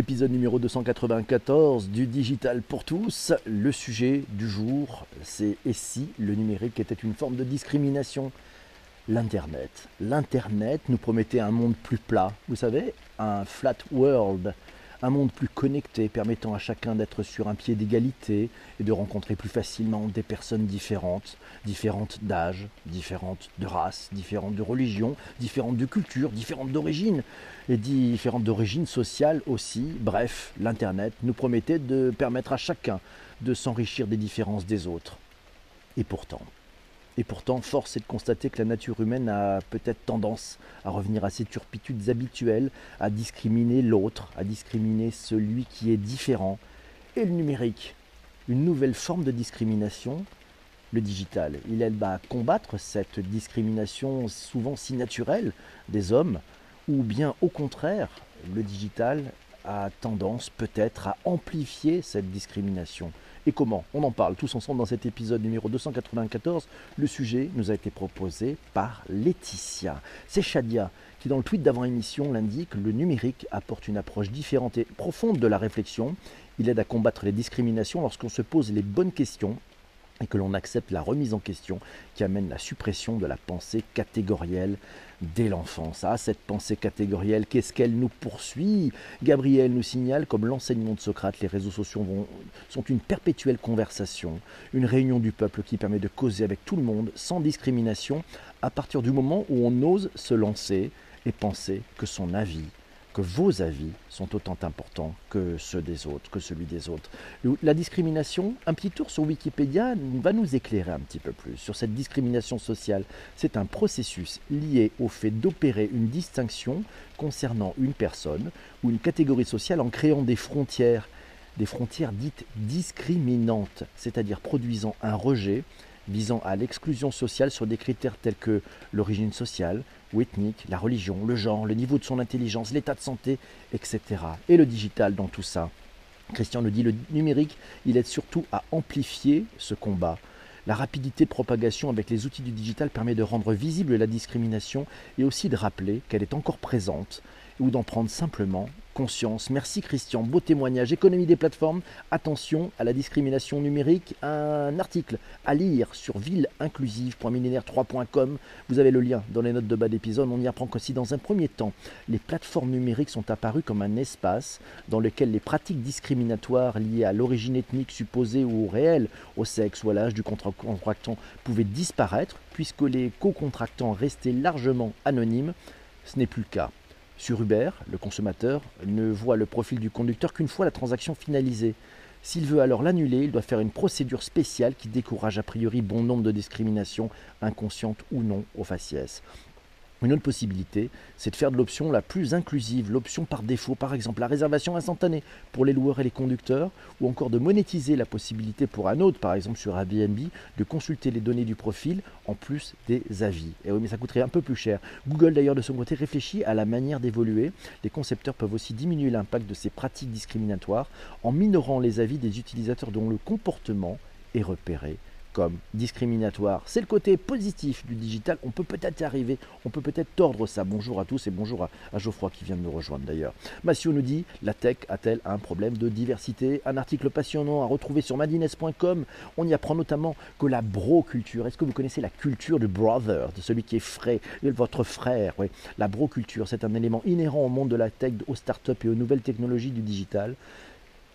Épisode numéro 294 du Digital pour tous. Le sujet du jour, c'est et si le numérique était une forme de discrimination? L'Internet. L'Internet nous promettait un monde plus plat, vous savez, un flat world, un monde plus connecté permettant à chacun d'être sur un pied d'égalité et de rencontrer plus facilement des personnes différentes, différentes d'âge, différentes de race, différentes de religion, différentes de culture, différentes d'origine et différentes d'origine sociale aussi. Bref, l'Internet nous promettait de permettre à chacun de s'enrichir des différences des autres. Et pourtant, et pourtant, force est de constater que la nature humaine a peut-être tendance à revenir à ses turpitudes habituelles, à discriminer l'autre, à discriminer celui qui est différent. Et le numérique, une nouvelle forme de discrimination, le digital. Il aide à combattre cette discrimination souvent si naturelle des hommes, ou bien au contraire, le digital a tendance peut-être à amplifier cette discrimination et comment On en parle tous ensemble dans cet épisode numéro 294. Le sujet nous a été proposé par Laetitia. C'est Shadia qui, dans le tweet d'avant-émission, l'indique le numérique apporte une approche différente et profonde de la réflexion. Il aide à combattre les discriminations lorsqu'on se pose les bonnes questions et que l'on accepte la remise en question qui amène la suppression de la pensée catégorielle dès l'enfance. Ah, cette pensée catégorielle, qu'est-ce qu'elle nous poursuit? Gabriel nous signale, comme l'enseignement de Socrate, les réseaux sociaux sont une perpétuelle conversation, une réunion du peuple qui permet de causer avec tout le monde, sans discrimination, à partir du moment où on ose se lancer et penser que son avis que vos avis sont autant importants que ceux des autres, que celui des autres. La discrimination, un petit tour sur Wikipédia va nous éclairer un petit peu plus sur cette discrimination sociale. C'est un processus lié au fait d'opérer une distinction concernant une personne ou une catégorie sociale en créant des frontières, des frontières dites discriminantes, c'est-à-dire produisant un rejet visant à l'exclusion sociale sur des critères tels que l'origine sociale ou ethnique, la religion, le genre, le niveau de son intelligence, l'état de santé, etc. Et le digital dans tout ça. Christian nous dit le numérique, il aide surtout à amplifier ce combat. La rapidité de propagation avec les outils du digital permet de rendre visible la discrimination et aussi de rappeler qu'elle est encore présente ou d'en prendre simplement conscience. Merci Christian, beau témoignage. Économie des plateformes, attention à la discrimination numérique. Un article à lire sur villeinclusive.millénaire3.com. Vous avez le lien dans les notes de bas d'épisode. On y apprend qu'aussi dans un premier temps, les plateformes numériques sont apparues comme un espace dans lequel les pratiques discriminatoires liées à l'origine ethnique supposée ou réelle, au sexe ou à l'âge du contractant pouvaient disparaître puisque les co-contractants restaient largement anonymes. Ce n'est plus le cas. Sur Uber, le consommateur ne voit le profil du conducteur qu'une fois la transaction finalisée. S'il veut alors l'annuler, il doit faire une procédure spéciale qui décourage a priori bon nombre de discriminations, inconscientes ou non, au faciès. Une autre possibilité, c'est de faire de l'option la plus inclusive, l'option par défaut, par exemple la réservation instantanée pour les loueurs et les conducteurs, ou encore de monétiser la possibilité pour un autre, par exemple sur Airbnb, de consulter les données du profil en plus des avis. Et oui, mais ça coûterait un peu plus cher. Google d'ailleurs de son côté réfléchit à la manière d'évoluer. Les concepteurs peuvent aussi diminuer l'impact de ces pratiques discriminatoires en minorant les avis des utilisateurs dont le comportement est repéré discriminatoire. C'est le côté positif du digital. On peut peut-être arriver, on peut peut-être tordre ça. Bonjour à tous et bonjour à, Geoffroy qui vient de nous rejoindre d'ailleurs. Massio nous dit La tech a-t-elle un problème de diversité? Un article passionnant à retrouver sur madines.com. On y apprend notamment que la bro-culture, est-ce que vous connaissez la culture du brother, de celui qui est frais, votre frère? Oui. La bro-culture, c'est un élément inhérent au monde de la tech, aux startups et aux nouvelles technologies du digital.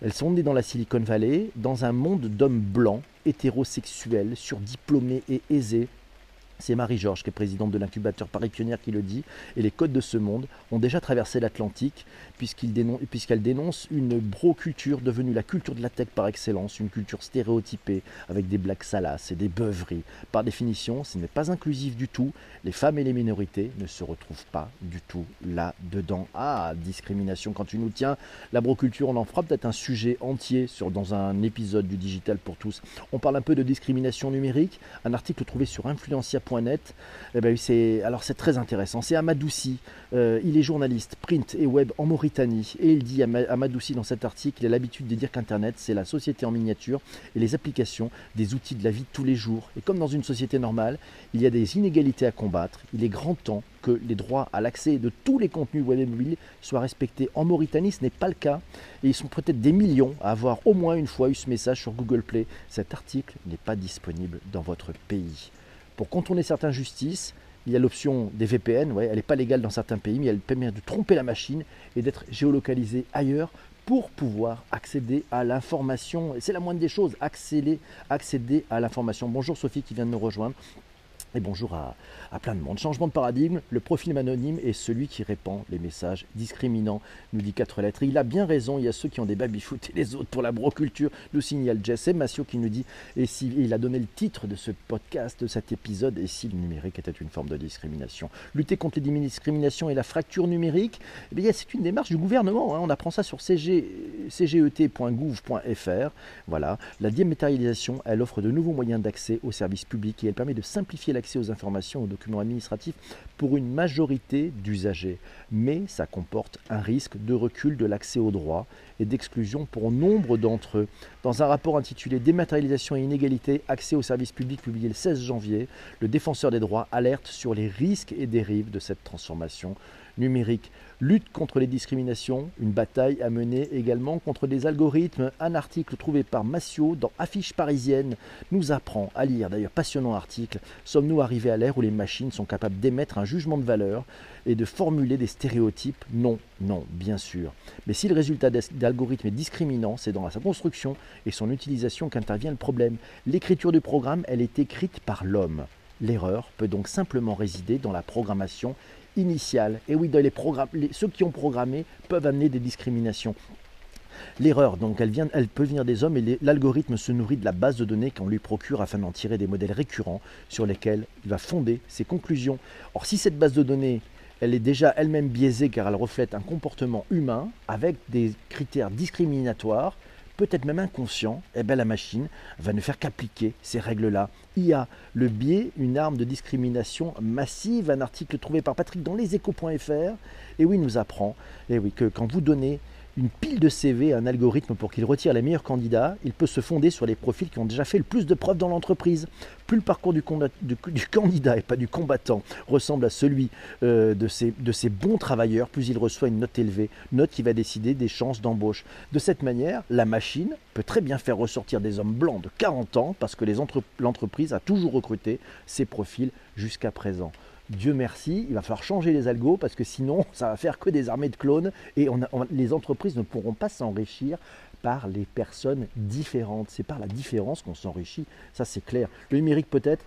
Elles sont nées dans la Silicon Valley, dans un monde d'hommes blancs, hétérosexuels, surdiplômés et aisés, c'est Marie-Georges, qui est présidente de l'incubateur Paris Pionnière, qui le dit. Et les codes de ce monde ont déjà traversé l'Atlantique, puisqu'elle dénonce une bro-culture devenue la culture de la tech par excellence, une culture stéréotypée, avec des blagues salaces et des beuveries. Par définition, ce n'est pas inclusif du tout. Les femmes et les minorités ne se retrouvent pas du tout là-dedans. Ah, discrimination quand tu nous tiens. La bro-culture, on en fera peut-être un sujet entier dans un épisode du Digital pour tous. On parle un peu de discrimination numérique. Un article trouvé sur Influencia média.net. Eh ben, c'est, alors c'est très intéressant. C'est Amadouci, euh, il est journaliste print et web en Mauritanie. Et il dit, Amadouci dans cet article, il a l'habitude de dire qu'Internet, c'est la société en miniature et les applications des outils de la vie de tous les jours. Et comme dans une société normale, il y a des inégalités à combattre. Il est grand temps que les droits à l'accès de tous les contenus web et mobiles soient respectés. En Mauritanie, ce n'est pas le cas. Et ils sont peut-être des millions à avoir au moins une fois eu ce message sur Google Play. Cet article n'est pas disponible dans votre pays. Pour contourner certaines justices, il y a l'option des VPN, elle n'est pas légale dans certains pays, mais elle permet de tromper la machine et d'être géolocalisée ailleurs pour pouvoir accéder à l'information. C'est la moindre des choses, accéder à l'information. Bonjour Sophie qui vient de nous rejoindre. Et bonjour à, plein de monde. Changement de paradigme, le profil anonyme est celui qui répand les messages discriminants, nous dit quatre lettres. il a bien raison, il y a ceux qui ont des baby-foot et les autres pour la broculture, nous signale Jess. Et Massio qui nous dit, et si il a donné le titre de ce podcast, de cet épisode, et si le numérique était une forme de discrimination. Lutter contre les discriminations et la fracture numérique, eh c'est une démarche du gouvernement. Hein. On apprend ça sur cget.gouv.fr. Voilà, la dématérialisation, elle offre de nouveaux moyens d'accès aux services publics et elle permet de simplifier l'accès aux informations, aux documents administratifs pour une majorité d'usagers. Mais ça comporte un risque de recul de l'accès aux droits et d'exclusion pour nombre d'entre eux. Dans un rapport intitulé Dématérialisation et inégalité, accès aux services publics publié le 16 janvier, le défenseur des droits alerte sur les risques et dérives de cette transformation numérique. Lutte contre les discriminations, une bataille à mener également contre des algorithmes. Un article trouvé par Massio dans Affiche parisienne nous apprend à lire, d'ailleurs passionnant article, sommes-nous arrivés à l'ère où les machines sont capables d'émettre un jugement de valeur et de formuler des stéréotypes? Non, non, bien sûr. Mais si le résultat d'algorithmes est discriminant, c'est dans sa construction et son utilisation qu'intervient le problème. L'écriture du programme, elle est écrite par l'homme. L'erreur peut donc simplement résider dans la programmation initiale. Et oui, ceux qui ont programmé peuvent amener des discriminations. L'erreur, donc, elle, vient, elle peut venir des hommes et l'algorithme se nourrit de la base de données qu'on lui procure afin d'en tirer des modèles récurrents sur lesquels il va fonder ses conclusions. Or, si cette base de données, elle est déjà elle-même biaisée car elle reflète un comportement humain avec des critères discriminatoires, peut-être même inconscient, eh bien la machine va ne faire qu'appliquer ces règles-là. IA, le biais, une arme de discrimination massive, un article trouvé par Patrick dans leséchos.fr, et oui, nous apprend et eh oui, que quand vous donnez une pile de CV un algorithme pour qu'il retire les meilleurs candidats, il peut se fonder sur les profils qui ont déjà fait le plus de preuves dans l'entreprise. Plus le parcours du, candidat et pas du combattant ressemble à celui euh, de, ces, de ces bons travailleurs, plus il reçoit une note élevée, note qui va décider des chances d'embauche. De cette manière, la machine peut très bien faire ressortir des hommes blancs de 40 ans parce que l'entreprise a toujours recruté ces profils jusqu'à présent. Dieu merci, il va falloir changer les algos parce que sinon, ça va faire que des armées de clones et les entreprises ne pourront pas s'enrichir par les personnes différentes. C'est par la différence qu'on s'enrichit, ça c'est clair. Le numérique peut-être,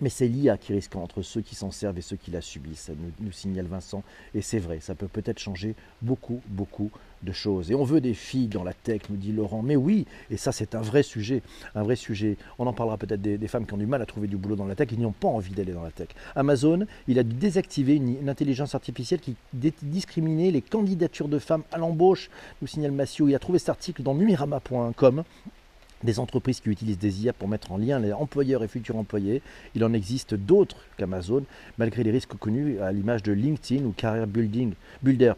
mais c'est l'IA qui risque entre ceux qui s'en servent et ceux qui la subissent, nous, signale Vincent. Et c'est vrai, ça peut peut-être changer beaucoup, beaucoup de choses. Et on veut des filles dans la tech, nous dit Laurent. Mais oui, et ça c'est un vrai sujet, un vrai sujet. On en parlera peut-être des, femmes qui ont du mal à trouver du boulot dans la tech qui n'ont pas envie d'aller dans la tech. Amazon, il a désactivé une, une intelligence artificielle qui discriminait les candidatures de femmes à l'embauche, nous signale Massio. Il a trouvé cet article dans numirama.com des entreprises qui utilisent des IA pour mettre en lien les employeurs et futurs employés. Il en existe d'autres qu'Amazon, malgré les risques connus à l'image de LinkedIn ou Career Building, Builder.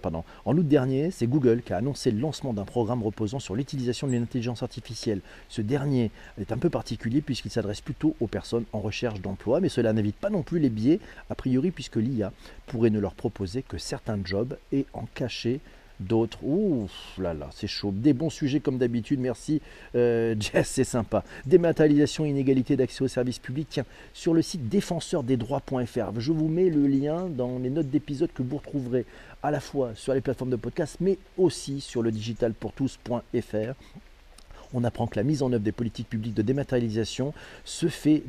En août dernier, c'est Google qui a annoncé le lancement d'un programme reposant sur l'utilisation de l'intelligence artificielle. Ce dernier est un peu particulier puisqu'il s'adresse plutôt aux personnes en recherche d'emploi, mais cela n'évite pas non plus les biais, a priori puisque l'IA pourrait ne leur proposer que certains jobs et en cacher d'autres. Ouh là là, c'est chaud. Des bons sujets comme d'habitude. Merci euh, Jess, c'est sympa. Dématérialisation, inégalité d'accès aux services publics. Tiens, sur le site défenseurdesdroits.fr, je vous mets le lien dans les notes d'épisode que vous retrouverez à la fois sur les plateformes de podcast, mais aussi sur le digitalpourtous.fr on apprend que la mise en œuvre des politiques publiques de dématérialisation se, fait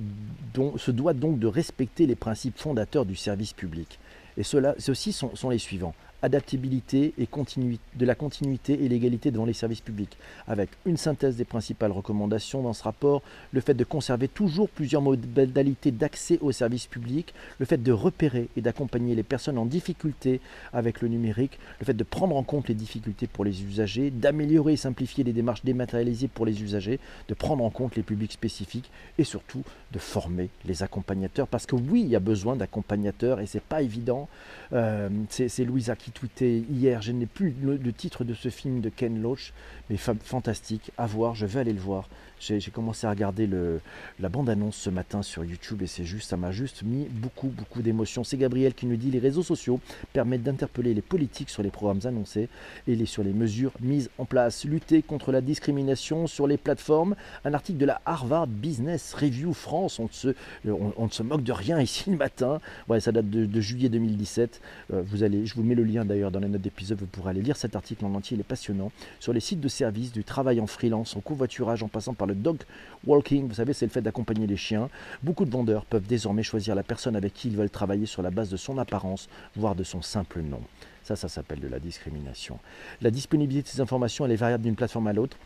se doit donc de respecter les principes fondateurs du service public. Et ceux-ci sont les suivants adaptabilité et de la continuité et l'égalité devant les services publics, avec une synthèse des principales recommandations dans ce rapport, le fait de conserver toujours plusieurs modalités d'accès aux services publics, le fait de repérer et d'accompagner les personnes en difficulté avec le numérique, le fait de prendre en compte les difficultés pour les usagers, d'améliorer et simplifier les démarches dématérialisées pour les usagers, de prendre en compte les publics spécifiques et surtout de former les accompagnateurs. Parce que oui, il y a besoin d'accompagnateurs et c'est pas évident. Euh, c'est Louisa qui tweetait hier, je n'ai plus le, titre de ce film de Ken Loach, mais fantastique, à voir, je vais aller le voir. J'ai commencé à regarder le, la bande-annonce ce matin sur YouTube et c'est juste, ça m'a juste mis beaucoup, beaucoup d'émotions. C'est Gabriel qui nous dit les réseaux sociaux permettent d'interpeller les politiques sur les programmes annoncés et sur les mesures mises en place. Lutter contre la discrimination sur les plateformes. Un article de la Harvard Business Review France. On ne se, se moque de rien ici le matin. Ouais, ça date de, juillet 2017. Euh, vous allez, je vous mets le lien d'ailleurs dans les notes d'épisode. Vous pourrez aller lire cet article en entier. Il est passionnant. Sur les sites de services, du travail en freelance, en covoiturage, en passant par le dog walking, vous savez, c'est le fait d'accompagner les chiens. Beaucoup de vendeurs peuvent désormais choisir la personne avec qui ils veulent travailler sur la base de son apparence, voire de son simple nom. Ça, ça s'appelle de la discrimination. La disponibilité de ces informations, elle est variable d'une plateforme à l'autre.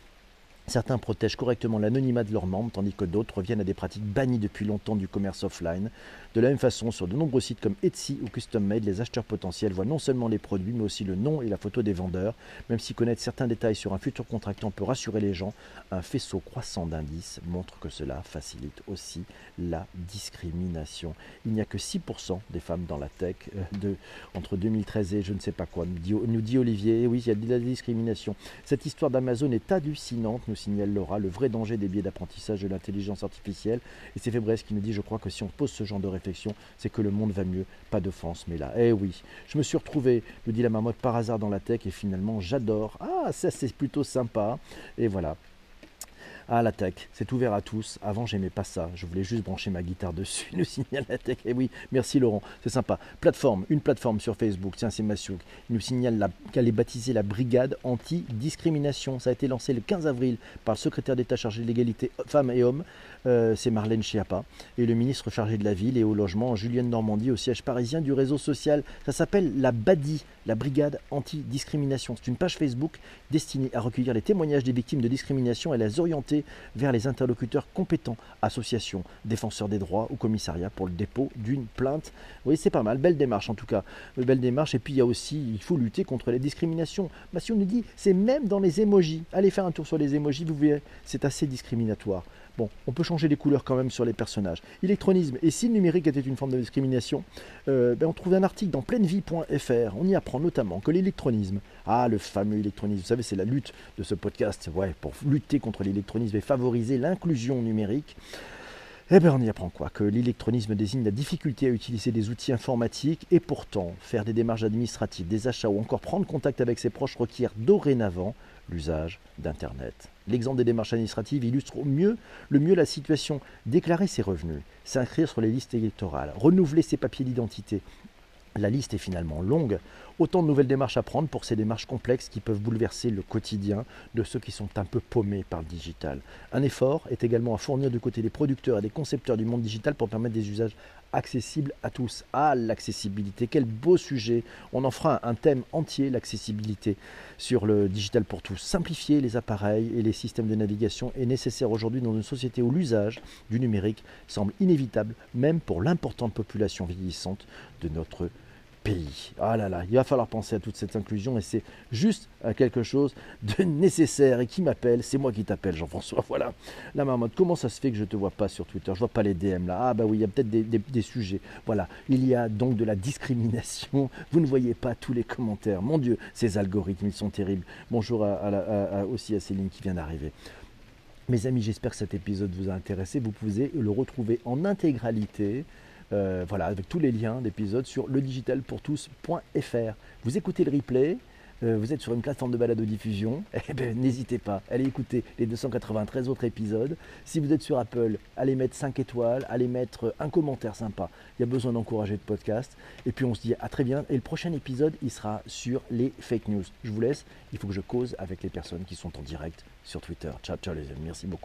Certains protègent correctement l'anonymat de leurs membres, tandis que d'autres reviennent à des pratiques bannies depuis longtemps du commerce offline. De la même façon, sur de nombreux sites comme Etsy ou Custom Made, les acheteurs potentiels voient non seulement les produits, mais aussi le nom et la photo des vendeurs. Même si connaître certains détails sur un futur contractant peut rassurer les gens, un faisceau croissant d'indices montre que cela facilite aussi la discrimination. Il n'y a que 6% des femmes dans la tech euh, de, entre 2013 et je ne sais pas quoi, nous dit, Olivier. Oui, il y a de la discrimination. Cette histoire d'Amazon est hallucinante, signale Laura, le vrai danger des biais d'apprentissage de l'intelligence artificielle. Et c'est Fébresse qui nous dit, je crois que si on pose ce genre de réflexion, c'est que le monde va mieux. Pas de France, mais là, eh oui, je me suis retrouvé, me dit la marmotte, par hasard dans la tech et finalement j'adore. Ah, ça c'est plutôt sympa. Et voilà, ah, la tech, c'est ouvert à tous. Avant, j'aimais pas ça. Je voulais juste brancher ma guitare dessus. Nous signale la tech. Eh oui, merci Laurent, c'est sympa. Plateforme, une plateforme sur Facebook. Tiens, c'est Massouk. Il nous signale qu'elle est baptisée la Brigade anti-discrimination. Ça a été lancé le 15 avril par le secrétaire d'État chargé de l'égalité femmes et hommes. Euh, c'est Marlène Schiappa. Et le ministre chargé de la ville et au logement, Julienne Normandie, au siège parisien du réseau social. Ça s'appelle la BADI, la Brigade anti-discrimination. C'est une page Facebook destinée à recueillir les témoignages des victimes de discrimination et les orienter vers les interlocuteurs compétents, associations, défenseurs des droits ou commissariat pour le dépôt d'une plainte. Oui, c'est pas mal, belle démarche en tout cas, belle démarche. Et puis il y a aussi, il faut lutter contre les discriminations. Bah, si on nous dit, c'est même dans les émojis. Allez faire un tour sur les émojis, vous verrez, c'est assez discriminatoire. Bon, on peut changer les couleurs quand même sur les personnages. Électronisme, et si le numérique était une forme de discrimination euh, ben, On trouve un article dans pleinevie.fr. On y apprend notamment que l'électronisme, ah le fameux électronisme, vous savez c'est la lutte de ce podcast, ouais, pour lutter contre l'électronisme et favoriser l'inclusion numérique. Eh bien, on y apprend quoi? Que l'électronisme désigne la difficulté à utiliser des outils informatiques et pourtant faire des démarches administratives, des achats ou encore prendre contact avec ses proches requiert dorénavant l'usage d'Internet. L'exemple des démarches administratives illustre au mieux, le mieux la situation. Déclarer ses revenus, s'inscrire sur les listes électorales, renouveler ses papiers d'identité. La liste est finalement longue. Autant de nouvelles démarches à prendre pour ces démarches complexes qui peuvent bouleverser le quotidien de ceux qui sont un peu paumés par le digital. Un effort est également à fournir du côté des producteurs et des concepteurs du monde digital pour permettre des usages accessible à tous. Ah, l'accessibilité, quel beau sujet. On en fera un thème entier, l'accessibilité, sur le digital pour tous. Simplifier les appareils et les systèmes de navigation est nécessaire aujourd'hui dans une société où l'usage du numérique semble inévitable, même pour l'importante population vieillissante de notre pays. Ah là là, il va falloir penser à toute cette inclusion et c'est juste quelque chose de nécessaire. Et qui m'appelle? C'est moi qui t'appelle, Jean-François. Voilà. La marmotte, comment ça se fait que je ne te vois pas sur Twitter? Je vois pas les DM là. Ah bah oui, il y a peut-être des, sujets. Voilà. Il y a donc de la discrimination. Vous ne voyez pas tous les commentaires. Mon Dieu, ces algorithmes, ils sont terribles. Bonjour aussi à Céline qui vient d'arriver. Mes amis, j'espère que cet épisode vous a intéressé. Vous pouvez le retrouver en intégralité euh, voilà, avec tous les liens d'épisodes sur ledigitalpourtous.fr. Vous écoutez le replay, euh, vous êtes sur une plateforme de balado-diffusion, eh ben, n'hésitez pas, allez écouter les 293 autres épisodes. Si vous êtes sur Apple, allez mettre 5 étoiles, allez mettre un commentaire sympa. Il y a besoin d'encourager le podcast. Et puis on se dit à très bien. Et le prochain épisode, il sera sur les fake news. Je vous laisse, il faut que je cause avec les personnes qui sont en direct sur Twitter. Ciao, ciao les amis, merci beaucoup.